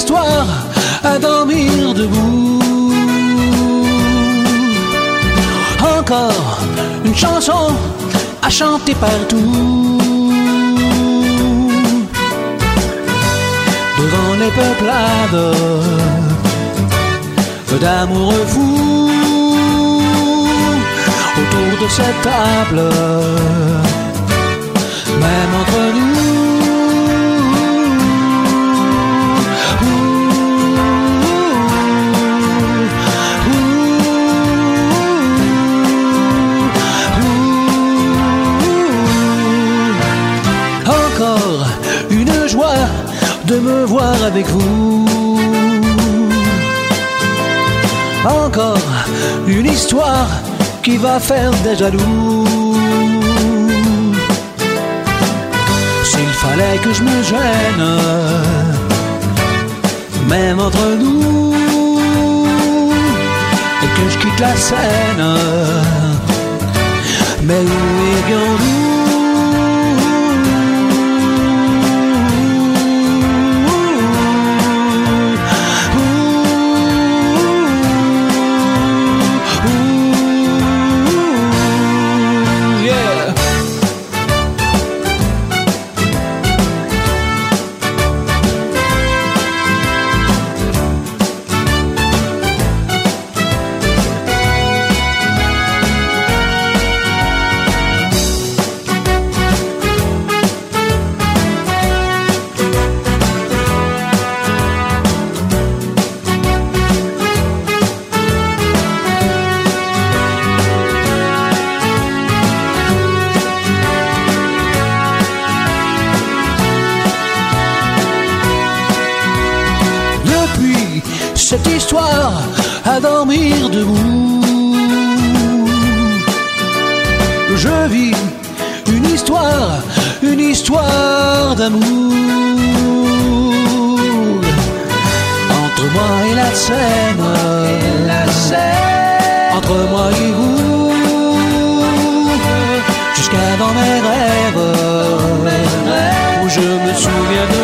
Histoire à dormir debout. Encore une chanson à chanter partout. Devant les peuplades d'amoureux fous autour de cette table, même entre nous. De me voir avec vous. Encore une histoire qui va faire des jaloux. S'il fallait que je me gêne, même entre nous, et que je quitte la scène, mais où irions-nous cette histoire à dormir debout, je vis une histoire, une histoire d'amour entre moi et la scène, entre moi et vous, jusqu'à dans mes rêves, où je me souviens de